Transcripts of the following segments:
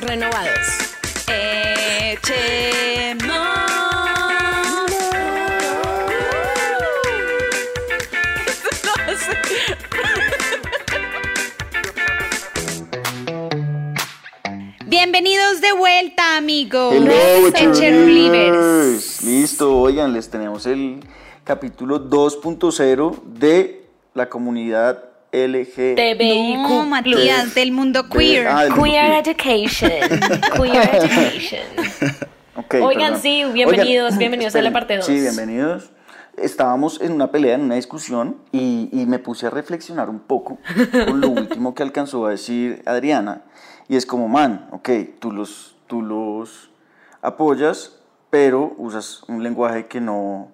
Renovados. Echemos. Bienvenidos de vuelta, amigos. Hello, Echen Livers. Cheerleaders. Listo, oigan, les tenemos el capítulo 2.0 de la comunidad LG. No, Matías, del mundo queer. Ah, del Queer mundo Education. Queer Education. Oigan, perdón. sí, bienvenidos, bienvenidos a la parte dos. Sí, bienvenidos. Estábamos en una pelea, en una discusión, y, y me puse a reflexionar un poco con lo último que alcanzó a decir Adriana. Y es como, man, ok, tú los, tú los apoyas, pero usas un lenguaje que no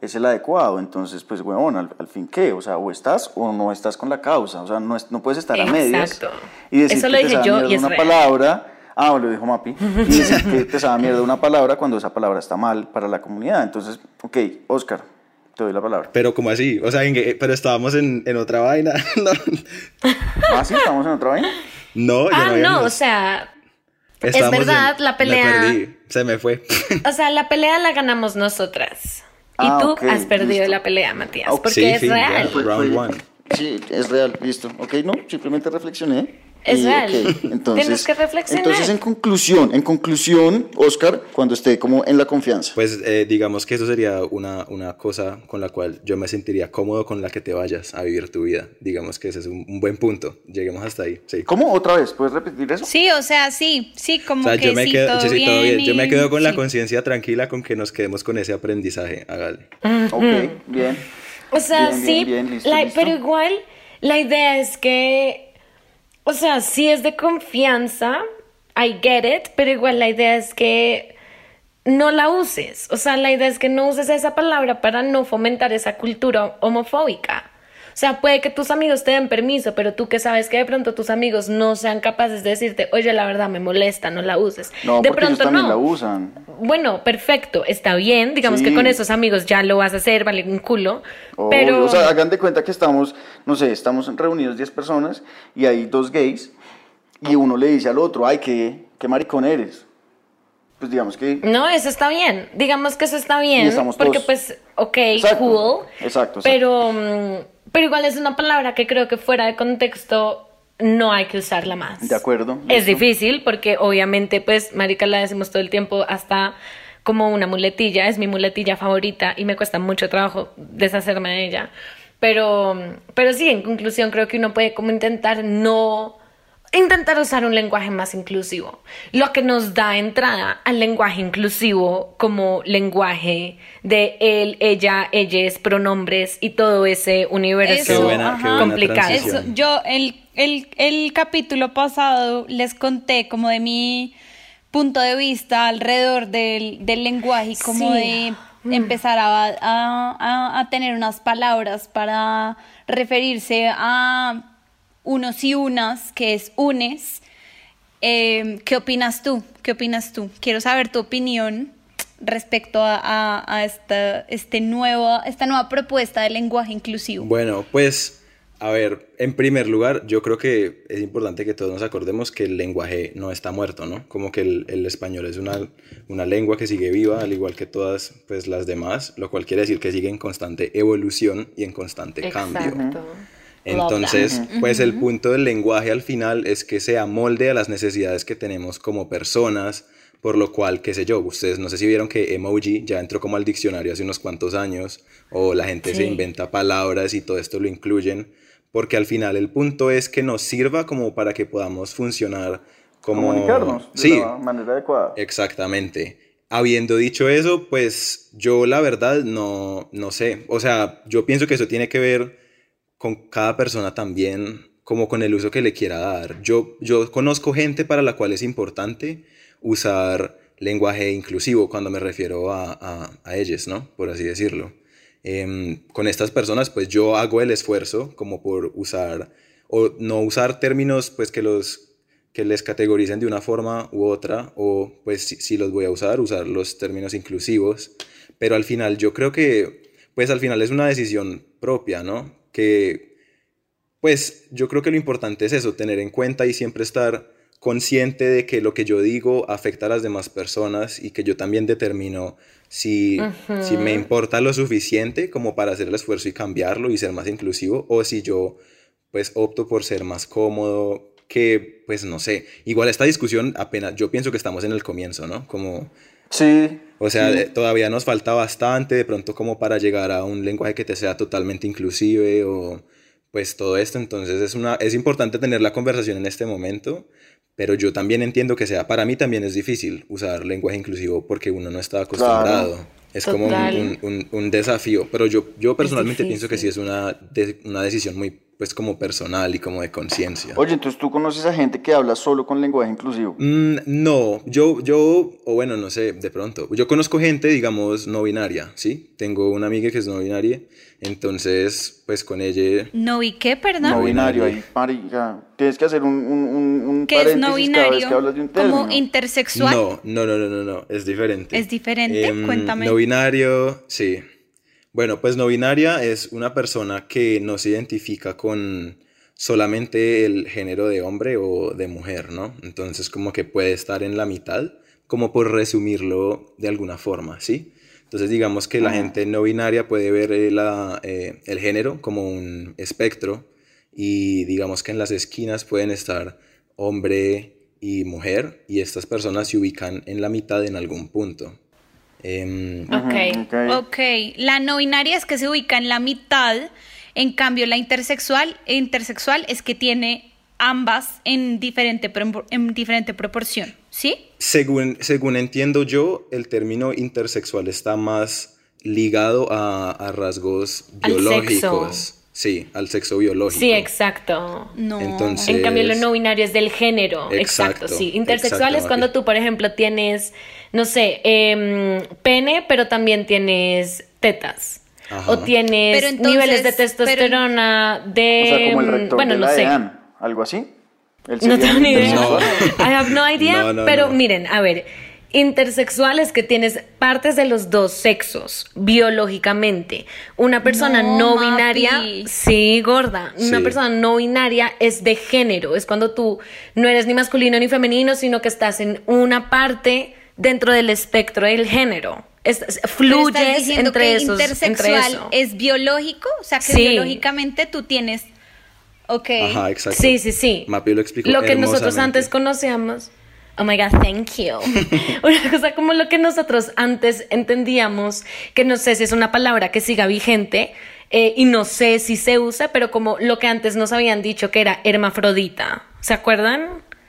es el adecuado. Entonces, pues, huevón, al, al fin, ¿qué? O sea, o estás o no estás con la causa. O sea, no, es- no puedes estar a medias. Exacto. Y decir Eso que lo te dije yo y es una real. palabra. Ah, lo dijo Mapi. Y decir que te sabe mierda una palabra cuando esa palabra está mal para la comunidad. Entonces, ok, Oscar, te doy la palabra. Pero como así, o sea, en que- pero estábamos en, en otra vaina. No, Ah, sí, estamos en otra vaina. no, yo Ah, no, o sea, estábamos verdad, la pelea- Me perdí, se me fue. o sea, la pelea la ganamos nosotras. Y Ah, tú ok, has perdido listo. la pelea, Matías, porque Sí, es ya. real. Fue- Round fue- one. Sí, es real, listo. Ok, no, simplemente reflexioné. Es Y, real. ok, entonces, Tienes que reflexionar. Entonces, en conclusión, en conclusión, Oscar, cuando esté como en la confianza. Pues eh, digamos que eso sería una, una cosa con la cual yo me sentiría cómodo con la que te vayas a vivir tu vida. Digamos que ese es un, un buen punto. Lleguemos hasta ahí. Sí. ¿Cómo? ¿Otra vez? ¿Puedes repetir eso? Sí, o sea, sí, sí, como O sea, que yo me sí, quedo, todo, sí, sí, bien todo bien. Yo me y- quedo con la sí. conciencia tranquila con que nos quedemos con ese aprendizaje. Hágale. Ok, bien. O sea, Bien, sí, bien, bien, listo, la- listo. pero igual la idea es que, o sea, sí es de confianza, I get it, pero igual la idea es que no la uses. O sea, la idea es que no uses esa palabra para no fomentar esa cultura homofóbica. O sea, puede que tus amigos te den permiso, pero tú que sabes que de pronto tus amigos no sean capaces de decirte, oye, la verdad me molesta, no la uses. No, de porque ellos pronto también no. la usan. Bueno, perfecto, está bien. Digamos que con esos amigos ya lo vas a hacer, vale un culo. Pero. O sea, hagan de cuenta que estamos, no sé, estamos reunidos 10 personas y hay dos gays y uno le dice al otro, ay, qué, qué maricón eres. Pues digamos que... No, eso está bien. Digamos que eso está bien. Y estamos porque, todos- pues, ok, Exacto, cool. exacto, exacto. Pero, mm, pero igual es una palabra que creo que fuera de contexto no hay que usarla más. De acuerdo, Es difícil porque, obviamente, pues, Marica la decimos todo el tiempo hasta como una muletilla. Es mi muletilla favorita y me cuesta mucho trabajo deshacerme de ella. Pero, pero sí, en conclusión, creo que uno puede como intentar no intentar usar un lenguaje más inclusivo, lo que nos da entrada al lenguaje inclusivo como lenguaje de él, ella, ellas, pronombres y todo ese universo Qué buena- qué buena complicado. Eso, yo el, el, el capítulo pasado les conté como de mi punto de vista alrededor del, del lenguaje y como Sí. de empezar a, a- a- a tener unas palabras para referirse a unos y unas, que es unes. Eh, ¿Qué opinas tú? ¿Qué opinas tú? Quiero saber tu opinión respecto a, a- a esta, este nuevo, esta nueva propuesta de lenguaje inclusivo. Bueno, pues, a ver, en primer lugar, yo creo que es importante que todos nos acordemos que el lenguaje no está muerto, ¿no? Como que el, el español es una, una lengua que sigue viva, al igual que todas pues, las demás, lo cual quiere decir que sigue en constante evolución y en constante cambio. Entonces, pues el punto del lenguaje al final es que se amolde a las necesidades que tenemos como personas, por lo cual, qué sé yo, ustedes no sé si vieron que emoji ya entró como al diccionario hace unos cuantos años, o la gente se inventa palabras y todo esto lo incluyen, porque al final el punto es que nos sirva como para que podamos funcionar como... Comunicarnos de Sí, la manera adecuada. Exactamente. Habiendo dicho eso, pues yo la verdad no, no sé. O sea, yo pienso que eso tiene que ver con cada persona también, como con el uso que le quiera dar. Yo, yo conozco gente para la cual es importante usar lenguaje inclusivo cuando me refiero a, a, a ellos, ¿no? Por así decirlo. Em, con estas personas, pues yo hago el esfuerzo como por usar, o no usar términos pues que los que les categoricen de una forma u otra, o pues si, si, los voy a usar, usar los términos inclusivos, pero al final yo creo que, pues al final es una decisión propia, ¿no? Que, pues yo creo que lo importante es eso, tener en cuenta y siempre estar consciente de que lo que yo digo afecta a las demás personas y que yo también determino si, si me importa lo suficiente como para hacer el esfuerzo y cambiarlo y ser más inclusivo o si yo pues opto por ser más cómodo que pues no sé. Igual esta discusión apenas yo pienso que estamos en el comienzo no como sí o sea sí. todavía nos falta bastante de pronto como para llegar a un lenguaje que te sea totalmente inclusive o pues todo esto entonces es una es importante tener la conversación en este momento pero yo también entiendo que sea, para mí también es difícil usar lenguaje inclusivo porque uno no está acostumbrado. Claro. Es Total. como un, un, un, desafío, pero yo, yo personalmente pienso que sí es una, de, una decisión muy, pues como personal y como de conciencia. Oye, entonces tú conoces a gente que habla solo con lenguaje inclusivo. Mm, no, yo, yo, o bueno, no sé, de pronto. Yo conozco gente, digamos, no binaria, ¿sí? Tengo una amiga que es no binaria, entonces, pues con ella... ¿No y qué, perdón? No binario, ahí, marica. Tienes que hacer un, un, un ¿Qué es no binario? ¿Como intersexual? No, no, no, no, no, no, es diferente. ¿Es diferente? Eh, Cuéntame. No binario, sí. Bueno, pues no binaria es una persona que no se identifica con solamente el género de hombre o de mujer, ¿no? Entonces como que puede estar en la mitad, como por resumirlo de alguna forma, ¿sí? Entonces digamos que la gente no binaria puede ver la, eh, el género como un espectro y digamos que en las esquinas pueden estar hombre y mujer y estas personas se ubican en la mitad en algún punto. Eh, okay. okay. ok. La no binaria es que se ubica en la mitad, en cambio la intersexual, intersexual es que tiene ambas en diferente, en diferente proporción, ¿sí? Según, según entiendo yo, el término intersexual está más ligado a, a rasgos Al biológicos. sexo. Sí, al sexo biológico. Sí, exacto. No. Entonces, En cambio, lo no binario es del género. Exacto, Exacto, sí. Intersexual exacto, es cuando tú, por ejemplo, tienes, no sé, em, pene, pero también tienes tetas. Ajá. O tienes Pero entonces- niveles de pero- testosterona de... O sea, como el em, rector bueno, de no la sé. Algo así. No tengo ni idea. intersexual. I have no idea. No, no, pero no. miren, a ver, intersexual es que tienes partes de los dos sexos biológicamente. Una persona no, No, binaria, sí, gorda. Una persona no binaria es de género. Es cuando tú no eres ni masculino ni femenino, sino que estás en una parte dentro del espectro del género. Es- es- Pero estás fluyes diciendo entre que esos, entre intersexual eso. es biológico, o sea que Sí. biológicamente tú tienes, ok. Ajá, exacto. Sí, sí, sí. Mapi lo explicó Lo que nosotros antes conocíamos. Oh my God, thank you. Una cosa como lo que nosotros antes entendíamos, que no sé si es una palabra que siga vigente eh, y no sé si se usa, pero como lo que antes nos habían dicho que era hermafrodita. ¿Se acuerdan?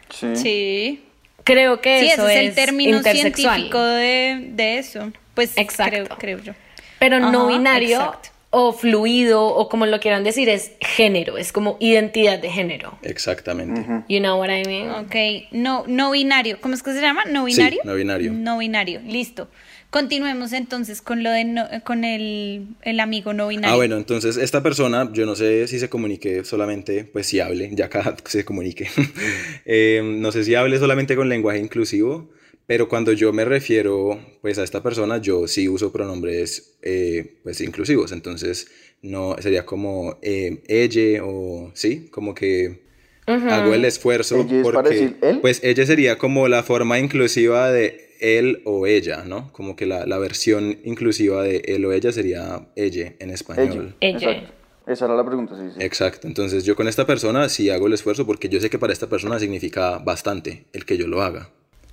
Sí. Sí. Creo que Sí, eso ese es el término intersexual. científico de, de eso. Pues Exacto. creo, creo yo. Pero no binario exacto. O fluido o como lo quieran decir es género, es como identidad de género. Exactamente. You know what I mean? Ok, no, no binario. ¿Cómo es que se llama? ¿No Sí, binario? no binario. No binario, listo. Continuemos entonces con lo de no- con el, el amigo no binario. Ah, bueno, entonces esta persona, yo no sé si se comunique solamente, pues si hable, ya cada se comunique. Eh, no sé si hable solamente con lenguaje inclusivo, pero cuando yo me refiero pues a esta persona, yo sí uso pronombres eh, pues inclusivos, entonces no sería como eh, ella o sí, como que hago el esfuerzo ¿Ella es para porque decir él? pues ella sería como la forma inclusiva de él o ella, ¿no? Como que la, la versión inclusiva de él o ella sería ella en español. Ella. Ella. Exacto. Esa era la pregunta, sí, sí. Exacto, entonces yo con esta persona sí hago el esfuerzo porque yo sé que para esta persona significa bastante el que yo lo haga.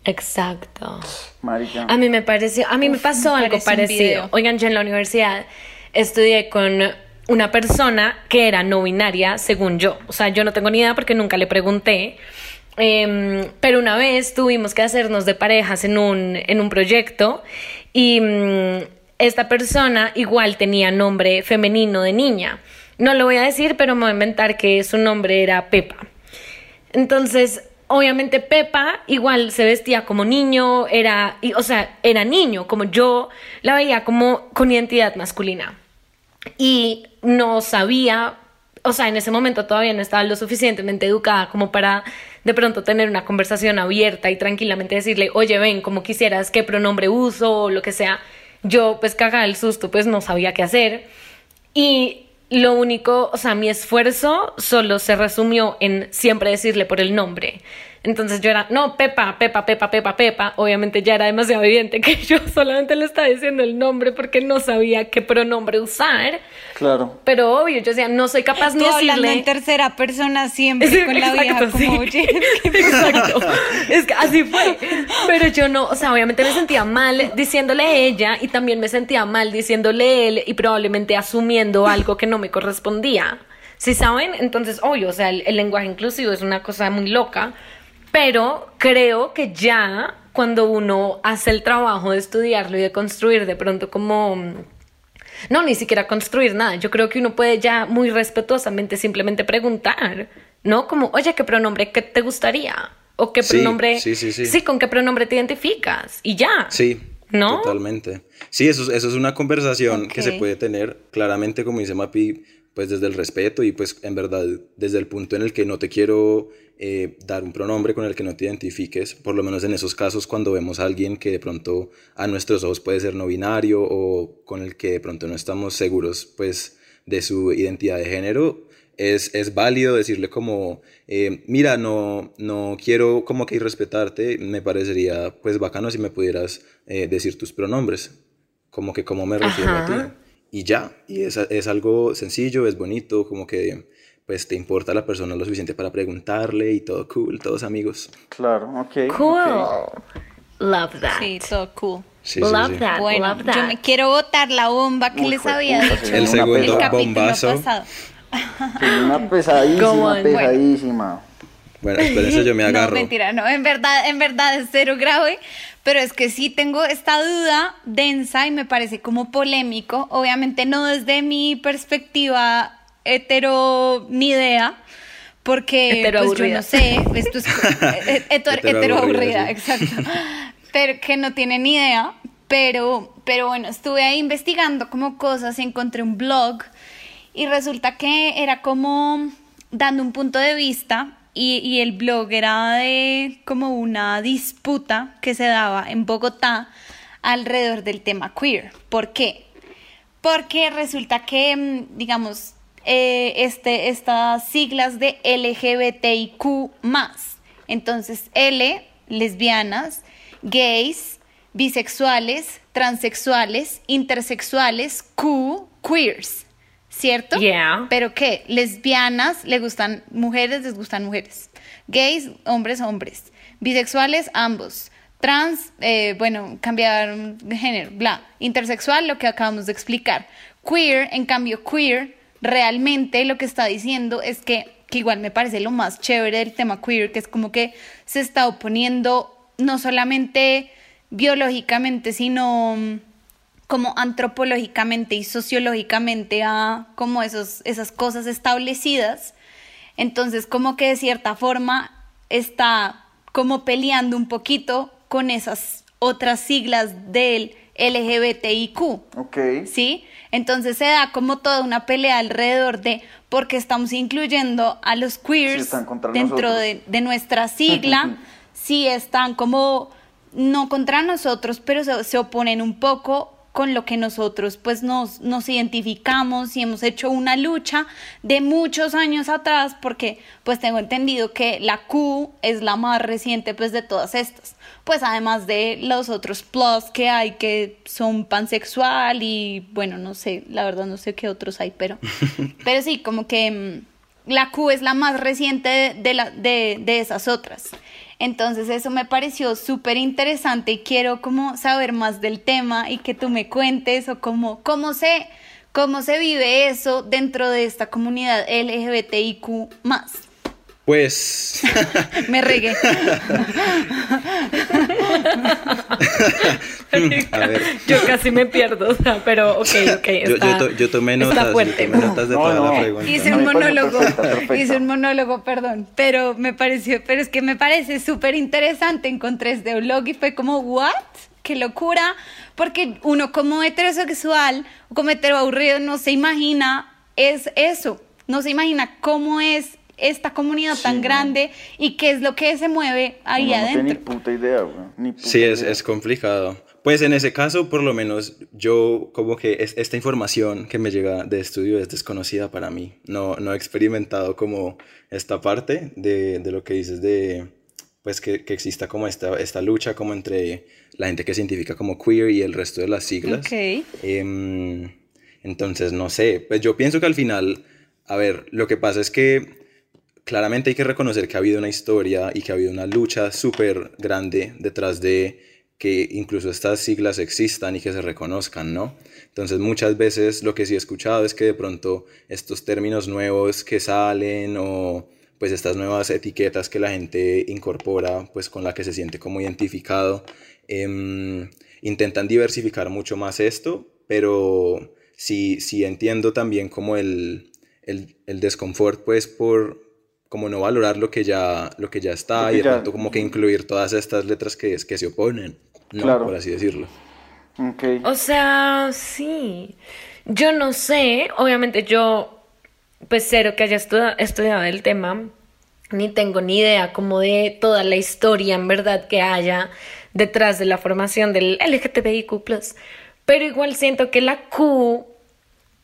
Exacto. Marica. A mí me pareció, a mí me pasó me algo parecido. Oigan, yo en la universidad estudié con una persona que era no binaria, según yo. O sea, yo no tengo ni idea porque nunca le pregunté. Em, pero una vez tuvimos que hacernos de parejas en un, en un proyecto y mm, esta persona igual tenía nombre femenino de niña. no lo voy a decir, pero me voy a inventar que su nombre era Pepa. Entonces, obviamente Pepa igual se vestía como niño, era, o sea, era niño, como yo la veía como con identidad masculina. Y no sabía, o sea, en ese momento todavía no estaba lo suficientemente educada como para de pronto tener una conversación abierta y tranquilamente decirle, oye, ven, como quisieras, qué pronombre uso o lo que sea. Yo, pues cagada el susto, pues no sabía qué hacer. Y lo único, o sea, mi esfuerzo solo se resumió en siempre decirle por el nombre. Entonces yo era, no, Pepa, Pepa, Pepa, Pepa, Pepa. Obviamente ya era demasiado evidente que yo solamente le estaba diciendo el nombre porque no sabía qué pronombre usar. Claro. Pero obvio, yo decía, no soy capaz Tú ni hablando decirle. en tercera persona siempre Sí, con la vieja exacto, como, oye, Exacto. Es que así fue. Pero yo no, o sea, obviamente me sentía mal diciéndole ella y también me sentía mal diciéndole él y probablemente asumiendo algo que no me correspondía. ¿Sí saben? Entonces, obvio, o sea, el, el lenguaje inclusivo es una cosa muy loca, pero creo que ya cuando uno hace el trabajo de estudiarlo y de construir de pronto como no, ni siquiera construir nada. Yo creo que uno puede ya muy respetuosamente simplemente preguntar, ¿no? Como, oye, ¿qué pronombre qué te gustaría? O qué pronombre. sí, sí, sí. Sí, con qué pronombre te identificas. Y ya. Sí, ¿No? totalmente. Sí, eso, es- eso es una conversación que se puede tener claramente, como dice Mapi, pues desde el respeto y pues en verdad desde el punto en el que no te quiero eh, dar un pronombre con el que no te identifiques, por lo menos en esos casos cuando vemos a alguien que de pronto a nuestros ojos puede ser no binario o con el que de pronto no estamos seguros pues de su identidad de género, es, es válido decirle como, eh, mira, no, no quiero como que irrespetarte, me parecería pues bacano si me pudieras eh, decir tus pronombres, como que cómo me refiero a ti. Y ya, y es, es algo sencillo, es bonito, como que pues te importa la persona lo suficiente para preguntarle y todo cool, todos amigos. Claro, ok. Cool. ok. Love that. sí, todo cool. Sí, love sí. that. Bueno, love that. yo me quiero botar la bomba que Uy, les había dicho El segundo el bombazo. Una pesadísima, on. pesadísima. Bueno, espérense, yo me No, agarro. mentira, no, en verdad, en verdad es cero grave, pero es que sí tengo esta duda densa y me parece como polémico, obviamente no desde mi perspectiva hetero ni idea, porque Hetero pues yo no sé, esto es eh, heto- Hetero hetero aburrida, sí. exacto, pero que no tiene ni idea, pero, pero bueno, estuve ahí investigando como cosas y encontré un blog y resulta que era como dando un punto de vista y, y el blog era de como una disputa que se daba en Bogotá alrededor del tema queer. ¿Por qué? Porque resulta que, mm, digamos, eh, este, estas siglas de LGBTIQ entonces L, lesbianas, gays, bisexuales, transexuales, intersexuales, Q, queers, ¿cierto? Yeah. Pero qué, lesbianas le gustan mujeres, les gustan mujeres. Gays, hombres, hombres. Bisexuales, ambos. Trans, eh, bueno, cambiar de género, bla. Intersexual, lo que acabamos de explicar. Queer, en cambio, queer, realmente lo que está diciendo es que, que igual me parece lo más chévere del tema queer, que es como que se está oponiendo no solamente biológicamente, sino mm, como antropológicamente y sociológicamente a como esos, esas cosas establecidas. Entonces, como que de cierta forma está como peleando un poquito con esas otras siglas del LGBTIQ. Ok. ¿Sí? Entonces se da como toda una pelea alrededor de por qué estamos incluyendo a los Sí, queers dentro de, de nuestra sigla, si están como no contra nosotros, pero se, se oponen un poco con lo que nosotros pues nos, nos identificamos y hemos hecho una lucha de muchos años atrás porque pues tengo entendido que la Q es la más reciente pues de todas estas pues además de los otros plus que hay que son pansexual y bueno no sé la verdad no sé qué otros hay pero pero sí como que mm, la Q es la más reciente de, de la, de, de esas otras. Entonces eso me pareció súper interesante y quiero como saber más del tema y que tú me cuentes o cómo, cómo, se, cómo se vive eso dentro de esta comunidad LGBTIQ más. Pues. Me regué. a ver. Yo casi me pierdo, o sea, pero ok, ok. Yo, Está, yo, to- yo tomé notas, está yo fuerte. tomé notas de No, toda no. la pregunta. Hice un monólogo, hice un monólogo, perdón, pero me pareció, pero es que me parece súper interesante, encontré este blog y fue como, ¿what? ¡Qué locura! Porque uno como heterosexual o como heteroaburrido no se imagina es eso, no se imagina cómo es esta comunidad Sí, tan no. grande y qué es lo que se mueve ahí Uno no tiene ni adentro. puta idea, güey. Ni puta Sí, es, idea. es complicado. Pues en ese caso, por lo menos, yo como que es- esta información que me llega de estudio es desconocida para mí. No, no he experimentado como esta parte de, de lo que dices de, pues que, que exista como esta, esta lucha como entre la gente que se identifica como queer y el resto de las siglas. Ok. Em, entonces, no sé, pues yo pienso que al final, a ver, lo que pasa es que claramente hay que reconocer que ha habido una historia y que ha habido una lucha súper grande detrás de que incluso estas siglas existan y que se reconozcan, ¿no? Entonces muchas veces lo que sí he escuchado es que de pronto estos términos nuevos que salen o pues estas nuevas etiquetas que la gente incorpora, pues con la que se siente como identificado, em, intentan diversificar mucho más esto, pero sí, sí entiendo también como el, el, el desconfort, pues por como no valorar lo que ya, lo que ya está Lo que y de ya- pronto como que incluir todas estas letras que, que se oponen, ¿no? Claro. Por así decirlo. O sea, sí. Yo no sé, obviamente yo, pues cero que haya estudiado el tema, ni tengo ni idea como de toda la historia en verdad que haya detrás de la formación del LGTBIQ+. Pero igual siento que la Q,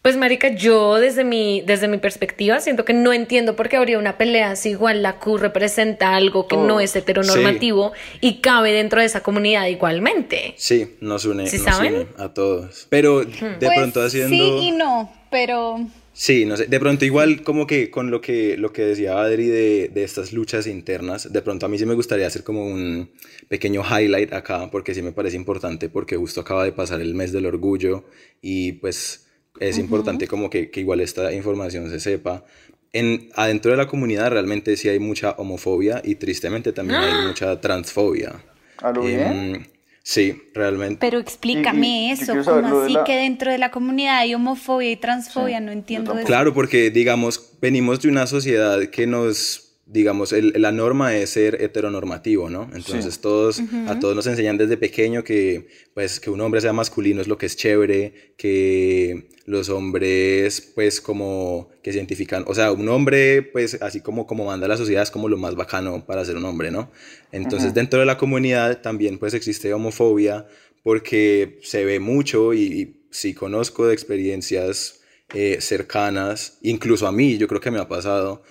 pues marica, yo desde mi, desde mi perspectiva siento que no entiendo por qué habría una pelea si igual la Q representa algo que no Todo. es heteronormativo y cabe dentro de esa comunidad igualmente. Sí, nos une, ¿Sí nos saben? une a todos. Pero de Pues, pronto haciendo... Sí y no, pero Sí, no sé, de pronto igual como que con lo que, lo que decía Adri de, de estas luchas internas, de pronto a mí sí me gustaría hacer como un pequeño highlight acá, porque sí me parece importante, porque justo acaba de pasar el mes del orgullo y pues es importante como que, que igual esta información se sepa. En, adentro de la comunidad realmente sí hay mucha homofobia y tristemente también hay mucha transfobia. ¿A lo bien? Em, sí, realmente. Pero explícame y- y eso, ¿cómo lo de así la- que dentro de la comunidad hay homofobia y transfobia? Sí, no entiendo eso. Claro, porque digamos, venimos de una sociedad que nos, digamos, el- la norma es ser heteronormativo, ¿no? Entonces Sí. todos, a todos nos enseñan desde pequeño que, pues, que un hombre sea masculino es lo que es chévere, que los hombres, pues, como que se identifican, o sea, un hombre, pues, así como, como manda la sociedad es como lo más bacano para ser un hombre, ¿no? Entonces, dentro de la comunidad también, pues, existe homofobia porque se ve mucho y, y sí conozco de experiencias eh, cercanas, incluso a mí, yo creo que me ha pasado,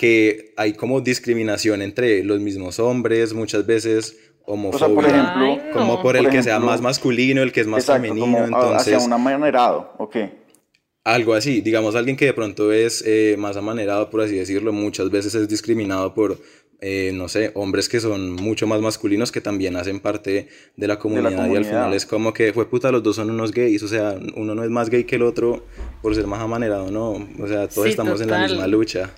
que hay como discriminación entre los mismos hombres, muchas veces homofobia, por ejemplo, Ay, no. como por el por que sea ejemplo, más masculino, el que es más Exacto, femenino, como entonces hacia un amanerado, ok. algo así, digamos alguien que de pronto es eh, más amanerado, por así decirlo, muchas veces es discriminado por, eh, no sé, hombres que son mucho más masculinos que también hacen parte de la comunidad, y al comunidad. final es como que fue puta, los dos son unos gays, o sea, uno no es más gay que el otro por ser más amanerado, no, o sea, todos Sí, estamos en la total. misma lucha.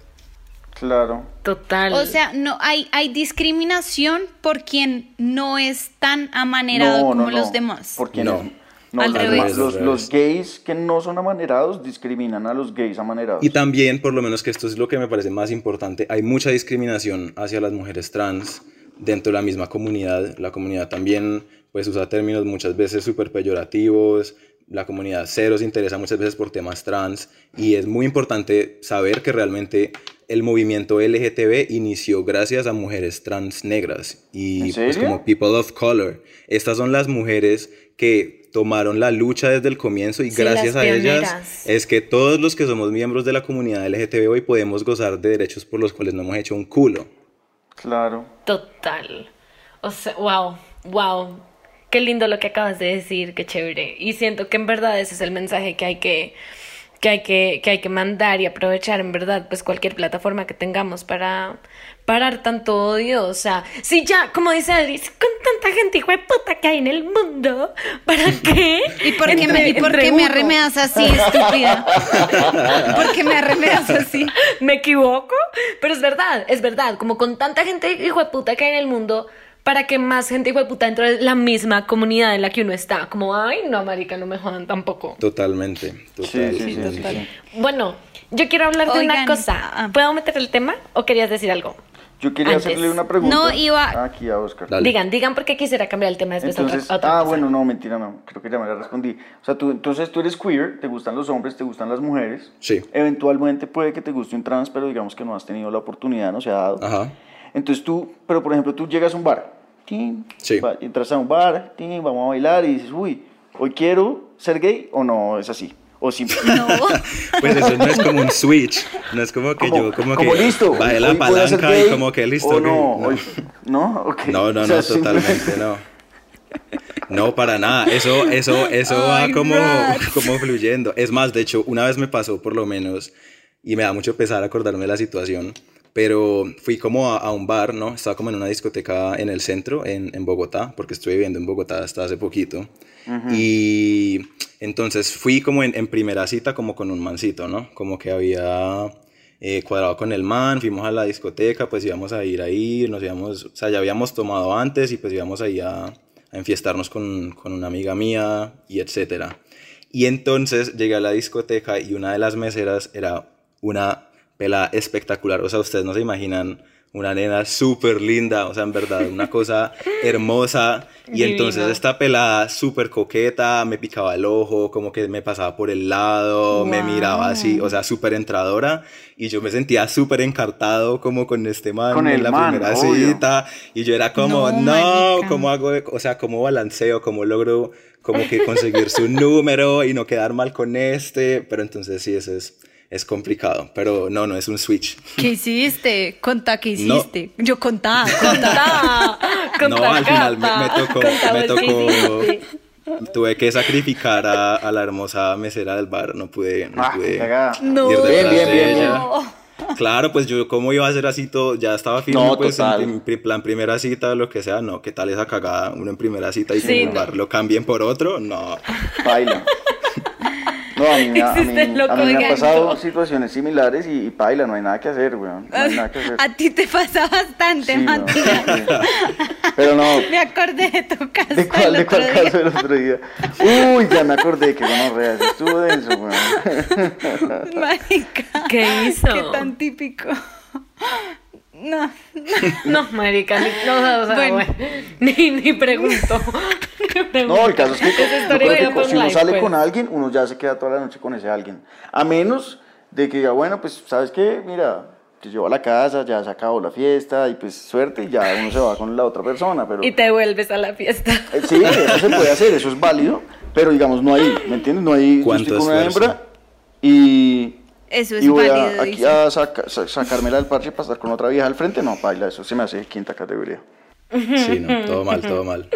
Claro. Total. O sea, no hay, hay discriminación por quien no es tan amanerado no, como no, no, los demás. Porque No. no. No, Al los, revés. los- los gays que no son amanerados discriminan a los gays amanerados. Y también, por lo menos que esto es lo que me parece más importante, hay mucha discriminación hacia las mujeres trans dentro de la misma comunidad. La comunidad también pues usa términos muchas veces súper peyorativos. La comunidad cero se interesa muchas veces por temas trans y es muy importante saber que realmente el movimiento LGTB inició gracias a mujeres trans negras y ¿En pues como people of color. Estas son las mujeres que tomaron la lucha desde el comienzo y Sí, gracias a ellas es que todos los que somos miembros de la comunidad LGTB hoy podemos gozar de derechos por los cuales no hemos hecho un culo. Claro. Total. O sea, wow, wow. Qué lindo lo que acabas de decir, qué chévere. Y siento que en verdad ese es el mensaje que hay que, que hay que, que hay que mandar y aprovechar en verdad pues cualquier plataforma que tengamos para parar tanto odio, o sea, si ya, como dice Adri, con tanta gente hijo de puta que hay en el mundo, ¿para qué? ¿Y por qué me, y por qué me uno. arremedas así, estúpida? ¿Por qué me arremedas así? ¿Me equivoco? Pero es verdad, es verdad, como con tanta gente hijo de puta que hay en el mundo, para que más gente hijo de puta entre la misma comunidad en la que uno está, como, ay, no, marica, no me jodan tampoco. Totalmente, total. Sí, sí, sí, sí, Total. sí. Bueno, yo quiero hablar de una cosa. ah. ¿Puedo meter el tema o querías decir algo? Yo quería Antes. hacerle una pregunta. No, iba- Aquí a Oscar. Dale. Digan, digan porque quisiera cambiar el tema después a otra- Entonces, a otra ah, cosa. bueno, no, mentira, no. Creo que ya me la respondí. O sea, tú, entonces tú eres queer, te gustan los hombres, te gustan las mujeres. Sí. Eventualmente puede que te guste un trans, pero digamos que no has tenido la oportunidad, no se ha dado. Ajá. Entonces tú, pero por ejemplo, tú llegas a un bar, tin, Sí. va- entras a un bar, tin, vamos a bailar y dices, uy, hoy quiero ser gay o no es así. O simplemente. No. Pues eso no es como un switch, no es como que yo como, que listo. bajé la palanca y como que listo. o no, no. hoy- ¿no? Ok. No, no, O sea, no, totalmente no. No, para nada. Eso, eso, eso va Ay, como, como fluyendo. Es más, de hecho, una vez me pasó por lo menos, y me da mucho pesar acordarme de la situación, pero fui como a, a un bar, ¿no? Estaba como en una discoteca en el centro, en, en Bogotá, porque estuve viviendo en Bogotá hasta hace poquito. Y entonces fui como en, en primera cita, como con un mancito, ¿no? Como que había eh, cuadrado con el man, fuimos a la discoteca, pues íbamos a ir ahí, nos íbamos, o sea, ya habíamos tomado antes y pues íbamos ahí a, a enfiestarnos con, con una amiga mía y etcétera. Y entonces llegué a la discoteca y una de las meseras era una pela espectacular, o sea, ustedes no se imaginan una nena súper linda, o sea, en verdad, una cosa hermosa. Y entonces esta pelada súper coqueta, me picaba el ojo, como que me pasaba por el lado, me miraba así, o sea, súper entradora. Y yo me sentía súper encartado como con este man Con en el la man, primera obvio. cita. Y yo era como, No, no. ¿cómo hago? O sea, ¿cómo balanceo? ¿Cómo logro como que conseguir su número y no quedar mal con este? Pero entonces sí, eso es, es complicado. Pero no, no es un switch. ¿Qué hiciste? Contá qué No. hiciste. Yo contá, contá. Contá, no, al final me, tocó, Contá me tocó, tuve que sacrificar a, a la hermosa mesera del bar, no pude, no Ah, pude. No. ir Bien, detrás bien, de bien, ella. bien. Claro, pues yo cómo iba a hacer así todo, ya estaba firme, No, pues total. en plan primera cita, lo que sea, no, ¿qué tal esa cagada? Uno en primera cita y Sí, no. bar lo cambien por otro, no. Baila. No, a mí, me- a mí, a mí me han pasado situaciones similares y, y paila, no hay nada que hacer, weón. No hay nada que hacer. A ti te pasa bastante, Sí, weón, Matías. sí. Pero no, Me acordé de tu caso ¿de cuál, el de otro cuál día. caso el otro día? Uy, ya me acordé que no reas, estuvo denso, weón. Marica. ¿Qué hizo? Qué tan típico. No. No, marica, ni, no, o sea, Bueno. bueno, ni, ni pregunto. Ni pregunto. No, el caso es que Esa si uno sale pues. con alguien, uno ya se queda toda la noche con ese alguien. A menos de que diga, bueno, pues, ¿sabes qué? Mira, te llevo a la casa, ya se acabó la fiesta y pues suerte y ya uno se va con la otra persona, pero... Y te vuelves a la fiesta. Eh, Sí, eso se puede hacer, eso es válido, pero digamos, no hay, ¿me entiendes? No hay, yo ¿Cuánto estoy con una hembra y, Eso es y voy a, válido. aquí dice. a saca- sa- sacármela del parche para estar con otra vieja al frente, no, baila, eso se me hace quinta categoría. Sí, no, todo mal, todo mal.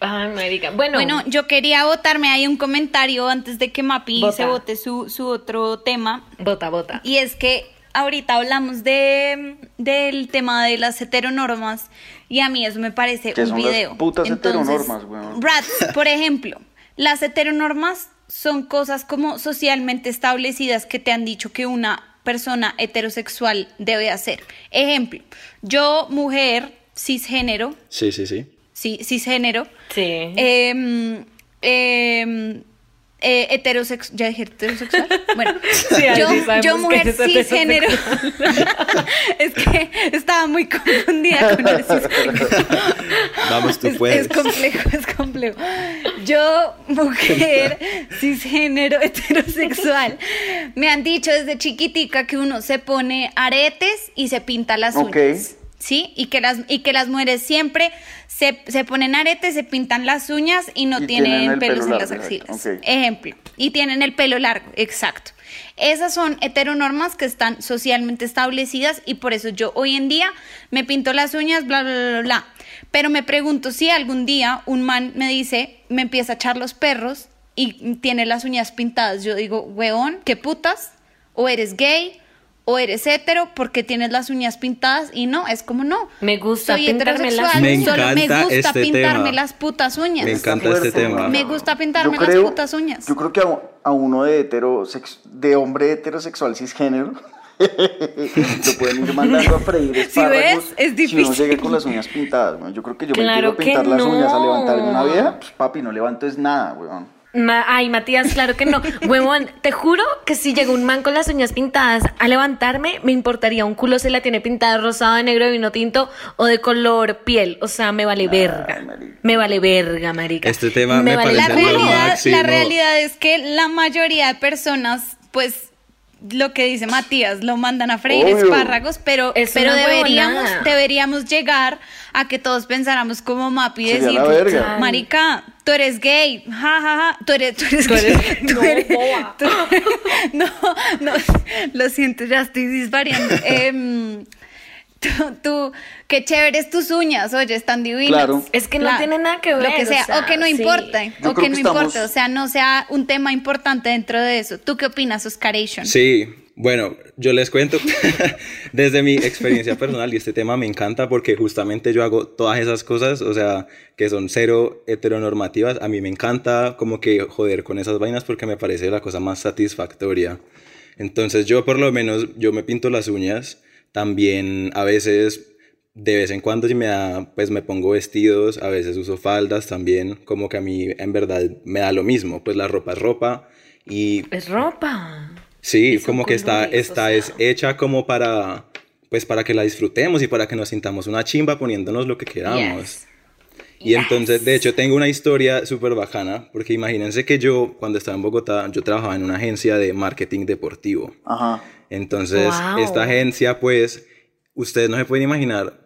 Ay, marica. Bueno, Bueno, yo quería votarme ahí un comentario antes de que Mapi Vota. se vote su, su otro tema. bota, bota. Y es que ahorita hablamos de, del tema de las heteronormas y a mí eso me parece ¿Qué un son las video. putas Entonces, heteronormas, weón? Rats, por ejemplo, las heteronormas son cosas como socialmente establecidas que te han dicho que una persona heterosexual debe hacer. Ejemplo, yo, mujer, cisgénero, Sí, sí, sí. sí, cisgénero, Sí. Em, eh, heterosex- ¿Ya dije heterosexual? Bueno, Sí, yo, yo mujer es cisgénero. es que estaba muy confundida con el cisgénero. Vamos, tú Es, puedes. es complejo, es complejo. Yo, mujer, cisgénero, heterosexual, me han dicho desde chiquitica que uno se pone aretes y se pinta las Ok. uñas. ¿Sí? Y que las, y que las mujeres siempre se, se ponen aretes, se pintan las uñas y no Y tienen, tienen el pelos pelo en las axilas. Ejemplo. Y tienen el pelo largo, exacto. Esas son heteronormas que están socialmente establecidas y por eso yo hoy en día me pinto las uñas, bla, bla, bla, bla, bla. Pero me pregunto si algún día un man me dice, me empieza a echar los perros y tiene las uñas pintadas, yo digo, weón, ¿qué putas? O eres gay, o eres hetero porque tienes las uñas pintadas y no, es como no. Me gusta Soy pintarme las Me solo me gusta este pintarme tema. las putas uñas. Me encanta este tema. Me gusta pintarme las putas uñas. Yo creo que a, a uno de, heterosex- de hombre heterosexual cisgénero lo pueden ir mandando a freír espárragos ves? Es si uno difícil. llega con las uñas pintadas. weón. Yo creo que yo me quiero pintar las uñas a no. levantar una vieja. Pues, papi, no levanto es nada, weón. Ma- Ay, Matías, claro que no. Huevón, te juro que si llega un man con las uñas pintadas a levantarme, me importaría un culo si la tiene pintada rosado, de negro, de vino tinto o de color piel. O sea, me vale verga. marica. Me vale verga, marica. Este tema me vale la parece lo realidad, máximo. la realidad es que la mayoría de personas, pues, lo que dice Matías, lo mandan a freír Obvio. espárragos, pero, Es pero deberíamos, deberíamos llegar a que todos pensáramos como Mapi y decir, marica, tú eres gay, ja, ja, ja, tú eres, tú eres, Tú eres- gay, tú no, eres- boba. tú- no, no, lo siento, ya estoy disvariando. Em, tú, tú, qué chéveres tus uñas, oye, están divinas. Claro. Es que no tiene nada que Lo ver, que o sea, sea, o que no sí. importe, Yo o que que no estamos- importe, o sea, no sea un tema importante dentro de eso. ¿Tú qué opinas, Oscaration? Sí, bueno, yo les cuento desde mi experiencia personal y este tema me encanta porque justamente yo hago todas esas cosas, o sea, que son cero heteronormativas. A mí me encanta como que joder con esas vainas porque me parece la cosa más satisfactoria. Entonces yo por lo menos, yo me pinto las uñas, también a veces de vez en cuando si me da, pues me pongo vestidos, a veces uso faldas también, como que a mí en verdad me da lo mismo, pues la ropa es ropa y Es ropa. Sí, como que está, está o es sea. hecha como para, pues para que la disfrutemos y para que nos sintamos una chimba poniéndonos lo que queramos. Yes. Y entonces, de hecho, tengo una historia súper bacana, porque imagínense que yo, cuando estaba en Bogotá, yo trabajaba en una agencia de marketing deportivo. Ajá. Entonces, Wow. esta agencia, pues, ustedes no se pueden imaginar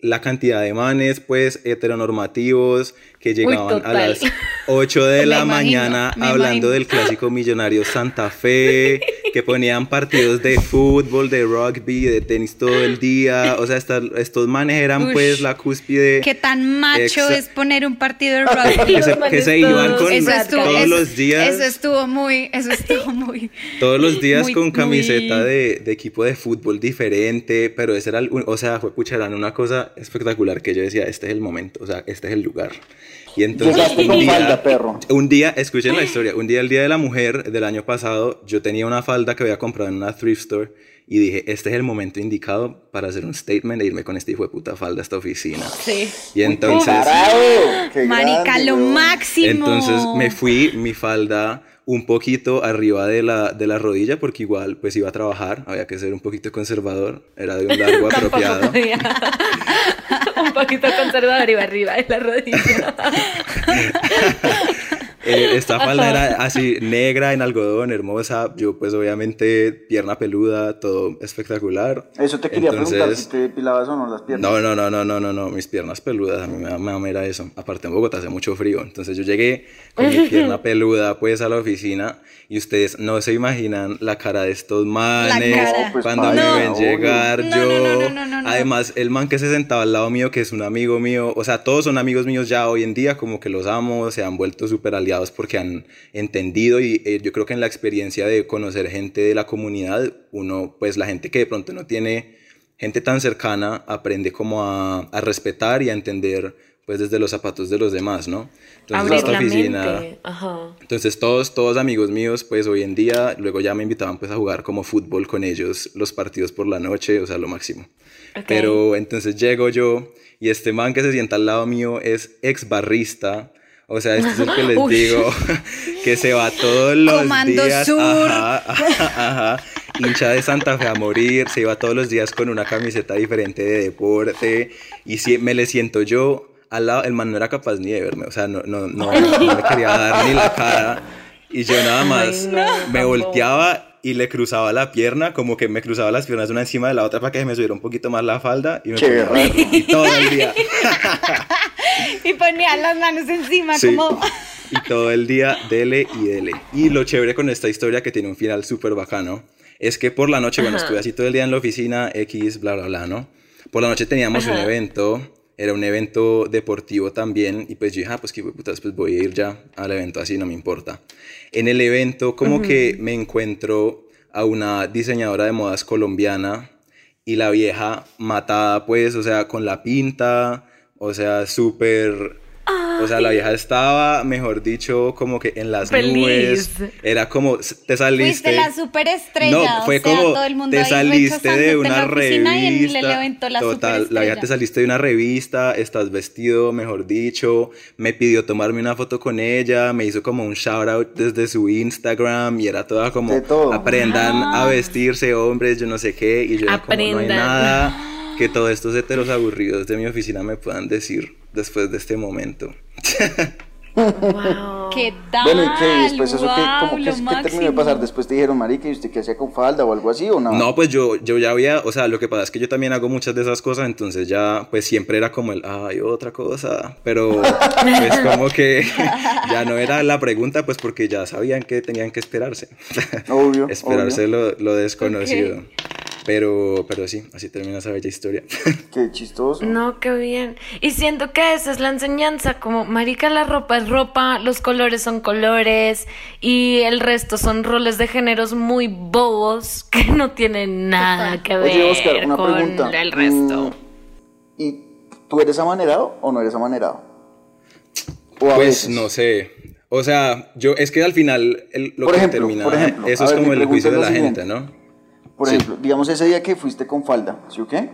la cantidad de manes, pues, heteronormativos que llegaban a total. las 8 de la imagino, mañana hablando imagino. del clásico millonario Santa Fe, que ponían partidos de fútbol, de rugby, de tenis todo el día. O sea, esta- estos manes eran, Ush. pues, la cúspide. ¿Qué tan macho es poner un partido de rugby? que se, que se iban con eso estuvo, todos eso- los días. Eso estuvo muy, eso estuvo muy. Todos los días Muy- con camiseta muy- de, de equipo de fútbol diferente, pero ese era, el, o sea, fue pucha, eran una cosa espectacular que yo decía, este es el momento, o sea, este es el lugar. Y entonces un día, falda, perro. un día, escuchen la historia, un día el Día de la Mujer del año pasado, yo tenía una falda que había comprado en una thrift store y dije, este es el momento indicado para hacer un statement e irme con este hijo de puta falda a esta oficina. Sí. Y entonces... ¡Carajo! ¡Qué Marica, grande, lo máximo. Entonces me fui mi falda un poquito arriba de la, de la rodilla porque igual pues iba a trabajar, había que ser un poquito conservador, era de un largo apropiado. podía. un poquito conservador iba arriba de la rodilla. Eh, esta falda era así negra en algodón, hermosa, yo pues obviamente pierna peluda, todo espectacular. Eso te quería preguntar Entonces- si te depilabas o no las piernas. No, no, no, no, no, no, no, mis piernas peludas, a mí me da, me da mera eso. Aparte en Bogotá hace mucho frío, entonces yo llegué con mi pierna peluda pues a la oficina y ustedes no se imaginan la cara de estos manes cara. No, pues, cuando paila, me ven obvio. llegar No, yo. no, no, no, no, no, no. Además, el man que se sentaba al lado mío, que es un amigo mío, o sea, todos son amigos míos ya hoy en día, como que los amo, se han vuelto súper aliados porque han entendido y eh, yo creo que en la experiencia de conocer gente de la comunidad, uno, pues la gente que de pronto no tiene gente tan cercana aprende como a, a respetar y a entender pues desde los zapatos de los demás, ¿no? Entonces esta oficina. Ajá. entonces todos, todos amigos míos, pues hoy en día, luego ya me invitaban pues a jugar como fútbol con ellos los partidos por la noche, o sea, lo máximo. Ok. Pero entonces llego yo y este man que se sienta al lado mío es ex barrista. O sea, este es el que les Uy. digo que se va todos los Comando días. Sur. Ajá, ajá, ajá. Hincha de Santa Fe a morir, se iba todos los días con una camiseta diferente de deporte. Y si me le siento yo al lado, el man no era capaz ni de verme, o sea, no, no, no, no me quería dar ni la cara. Y yo nada más no, me volteaba y le cruzaba la pierna, como que me cruzaba las piernas una encima de la otra para que se me subiera un poquito más la falda y me Qué ponía. Y todo el día. Y ponía las manos encima Sí. como... Y todo el día, dele y dele. Y lo chévere con esta historia, que tiene un final súper bacano, es que por la noche, bueno, Ajá. estuve así todo el día en la oficina, X, bla, bla, bla, ¿no? Por la noche teníamos un Ajá. evento era un evento deportivo también y pues yo dije, ah, pues qué putas, pues voy a ir ya al evento así, no me importa. En el evento como que me encuentro a una diseñadora de modas colombiana y la vieja matada pues, o sea, con la pinta, o sea, súper o sea, la vieja estaba, mejor dicho, como que en las nubes. Era como, te saliste. Fuiste la superestrella. No, fue o sea, como, todo el mundo te saliste de una la oficina y en el revista. evento la Total, la vieja te saliste de una revista, estás vestido, mejor dicho. Me pidió tomarme una foto con ella, me hizo como un shout out desde su Instagram y era toda como, todo. aprendan Ah. a vestirse, hombres, yo no sé qué. Y yo era como, no hay nada que todos estos heteros aburridos de mi oficina me puedan decir después de este momento. Wow. ¿Qué tal? Bueno, ¿y qué? ¿Y después eso como que, lo qué terminó de pasar? Después te dijeron, marica, ¿y usted qué hacía con falda o algo así o no? No, pues yo, yo ya había, o sea, lo que pasa es que yo también hago muchas de esas cosas, entonces ya, pues siempre era como el, ay, otra cosa, pero pues como que ya no era la pregunta, pues porque ya sabían que tenían que esperarse. Obvio, Esperarse lo, lo desconocido. Pero, pero sí, así termina esa bella historia. Qué chistoso. No, qué bien. Y siento que esa es la enseñanza, como marica la ropa es ropa, los colores son colores y el resto son roles de géneros muy bobos que no tienen nada que ver Oye, Oscar, una con pregunta. el resto. Mm, ¿Y tú eres amanerado o no eres amanerado? O a Pues veces. no sé. O sea, yo, es que al final el- lo Por que ejemplo, termina, por ejemplo, eso es ver, como el juicio de la gente. ¿no? Por Sí. ejemplo, digamos ese día que fuiste con falda, ¿sí o qué?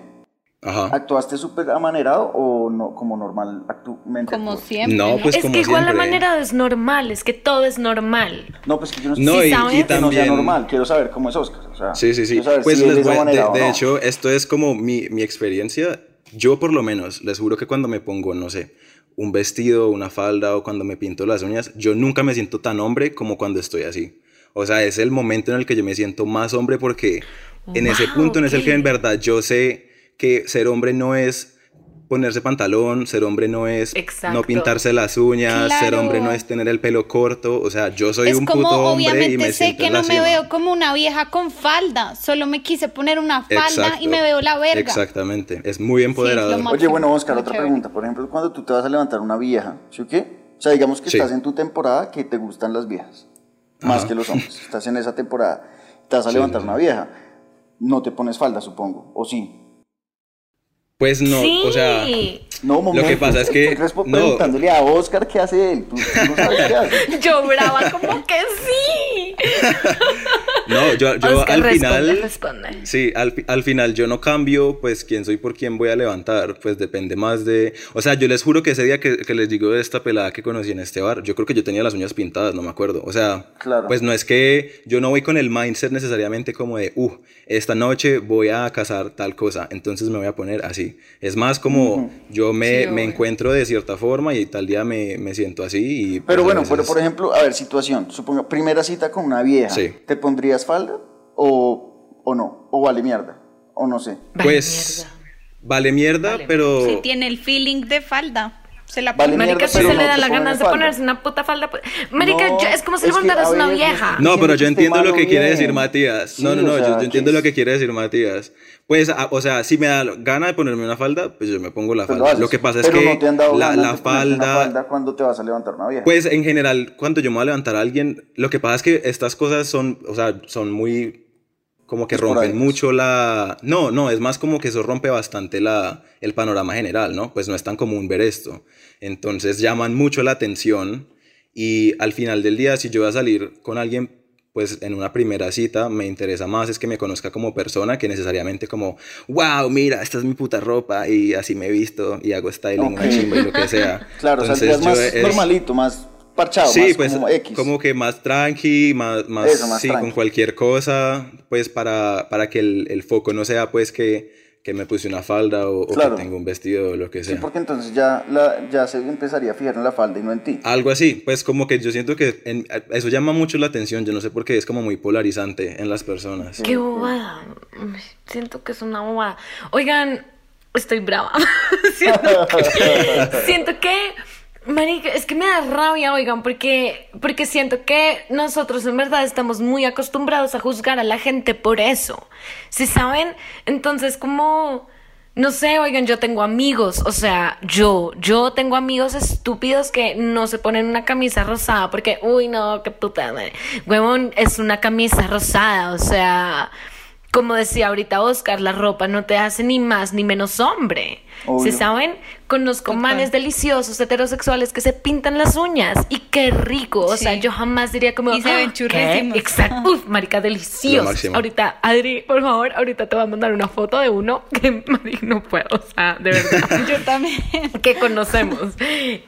Ajá. ¿Actuaste súper amanerado o no, como normal actualmente? Como siempre. No, ¿no? pues es como que igual la siempre. manera es normal, es que todo es normal. No, pues que yo no No, Sí, y, ¿sabes? y que no sea también... normal, quiero saber cómo es Oscar. O sea, Sí, sí, sí. saber Pues si les es voy a- de, amanerado de no. hecho, esto es como mi, mi experiencia. Yo por lo menos, les juro que cuando me pongo, no sé, un vestido, una falda o cuando me pinto las uñas, yo nunca me siento tan hombre como cuando estoy así. O sea, es el momento en el que yo me siento más hombre porque en ese Wow, punto en es el que en verdad yo sé que ser hombre no es ponerse pantalón, ser hombre no es Exacto. no pintarse las uñas, ser hombre no es tener el pelo corto, o sea, yo soy es un como, puto hombre y obviamente me sé siento que en no la me veo como una vieja con falda, solo me quise poner una falda Exacto. y me veo la verga. Exactamente, es muy empoderador. más- Oye, bueno, Oscar, otra chévere. pregunta. Por ejemplo, cuando tú te vas a levantar una vieja, ¿sí o qué? O sea, digamos que Sí. estás en tu temporada que te gustan las viejas, más Ajá. que los hombres. Estás en esa temporada, te vas a Sí, levantar una vieja, no te pones falda, supongo, ¿o sí? Pues no, sí. o sea, No, momento. que pasa es que- no. preguntándole a Oscar qué hace él. Tú, tú no sabes qué hace. Yo brava como que sí. no, yo, yo Oscar, al final, responde. sí, al, al final yo no cambio, pues quién soy por quién voy a levantar, pues depende más de, o sea, yo les juro que ese día que, que les digo de esta pelada que conocí en este bar, yo creo que yo tenía las uñas pintadas, no me acuerdo, o sea, Claro. pues no es que yo no voy con el mindset necesariamente como de, uh, esta noche voy a cazar tal cosa, entonces me voy a poner así, es más como yo me, Sí, me obvio. encuentro de cierta forma y tal día me, me siento así y... pues, Pero bueno, veces- pero por ejemplo, a ver, situación. Supongo, primera cita con una vieja. Sí. ¿Te pondrías falda o, o no? ¿O vale mierda? O no sé. Vale, Pues mierda. vale mierda, Vale. pero Si tiene el feeling de falda, se la Vale. Marica, si se no le da te la pone ganas de falda. ponerse una puta falda. pues- Marica, No, yo- es como si le es montaras una vieja. no- pero yo entiendo lo que quiere malo decir bien. Matías. Sí, No, no, o no, yo, sea, yo que entiendo es- lo que quiere decir Matías. Pues, a- o sea, si me da gana de ponerme una falda, pues yo me pongo la Pues falda. haces. Lo que pasa es Pero que no te han dado la, ganas la falda, cuando te vas a levantar una vieja. pues en general, cuando yo me voy a levantar a alguien, lo que pasa es que estas cosas son, o sea, son muy como que rompen mucho la... No, no, es más como que eso rompe bastante la, el panorama general, ¿no? Pues no es tan común ver esto. Entonces llaman mucho la atención y al final del día, si yo voy a salir con alguien, pues en una primera cita me interesa más es que me conozca como persona que necesariamente como, wow, mira, esta es mi puta ropa y así me he visto y hago styling, una Ok. chimba y lo que sea. claro, Entonces, más yo es- normalito, más parchado, Sí, más pues como X. como que más tranqui, más, más, Eso, más sí, tranqui. con cualquier cosa, pues para, para que el, el foco no sea pues que, que me puse una falda o, que tengo un vestido o lo que Sí, sea. porque entonces ya, la, ya se empezaría a fijar en la falda y no en ti. Algo así, pues como que yo siento que en- eso llama mucho la atención, yo no sé por qué es como muy polarizante en las personas. Qué bobada. Siento que es una bobada. Oigan, estoy brava. siento, que, siento que, marica, es que me da rabia, oigan, porque, porque siento que nosotros en verdad estamos muy acostumbrados a juzgar a la gente por eso. ¿Sí saben? Entonces, como... No sé, oigan, yo tengo amigos, o sea, yo, yo tengo amigos estúpidos que no se ponen una camisa rosada porque, uy, no, qué puta madre. Huevón, es una camisa rosada, o sea, como decía ahorita Oscar, la ropa no te hace ni más ni menos hombre. ¿Se saben? Conozco manes deliciosos, heterosexuales que se pintan las uñas y qué rico. O sea, yo jamás diría como. Y se ven "Ah, churrísimos". ¿qué? Exacto. Uf, marica, delicioso. máximo. Ahorita, Adri, por favor, ahorita te voy a mandar una foto de uno que, no puedo. O sea, de verdad. Yo también. que conocemos.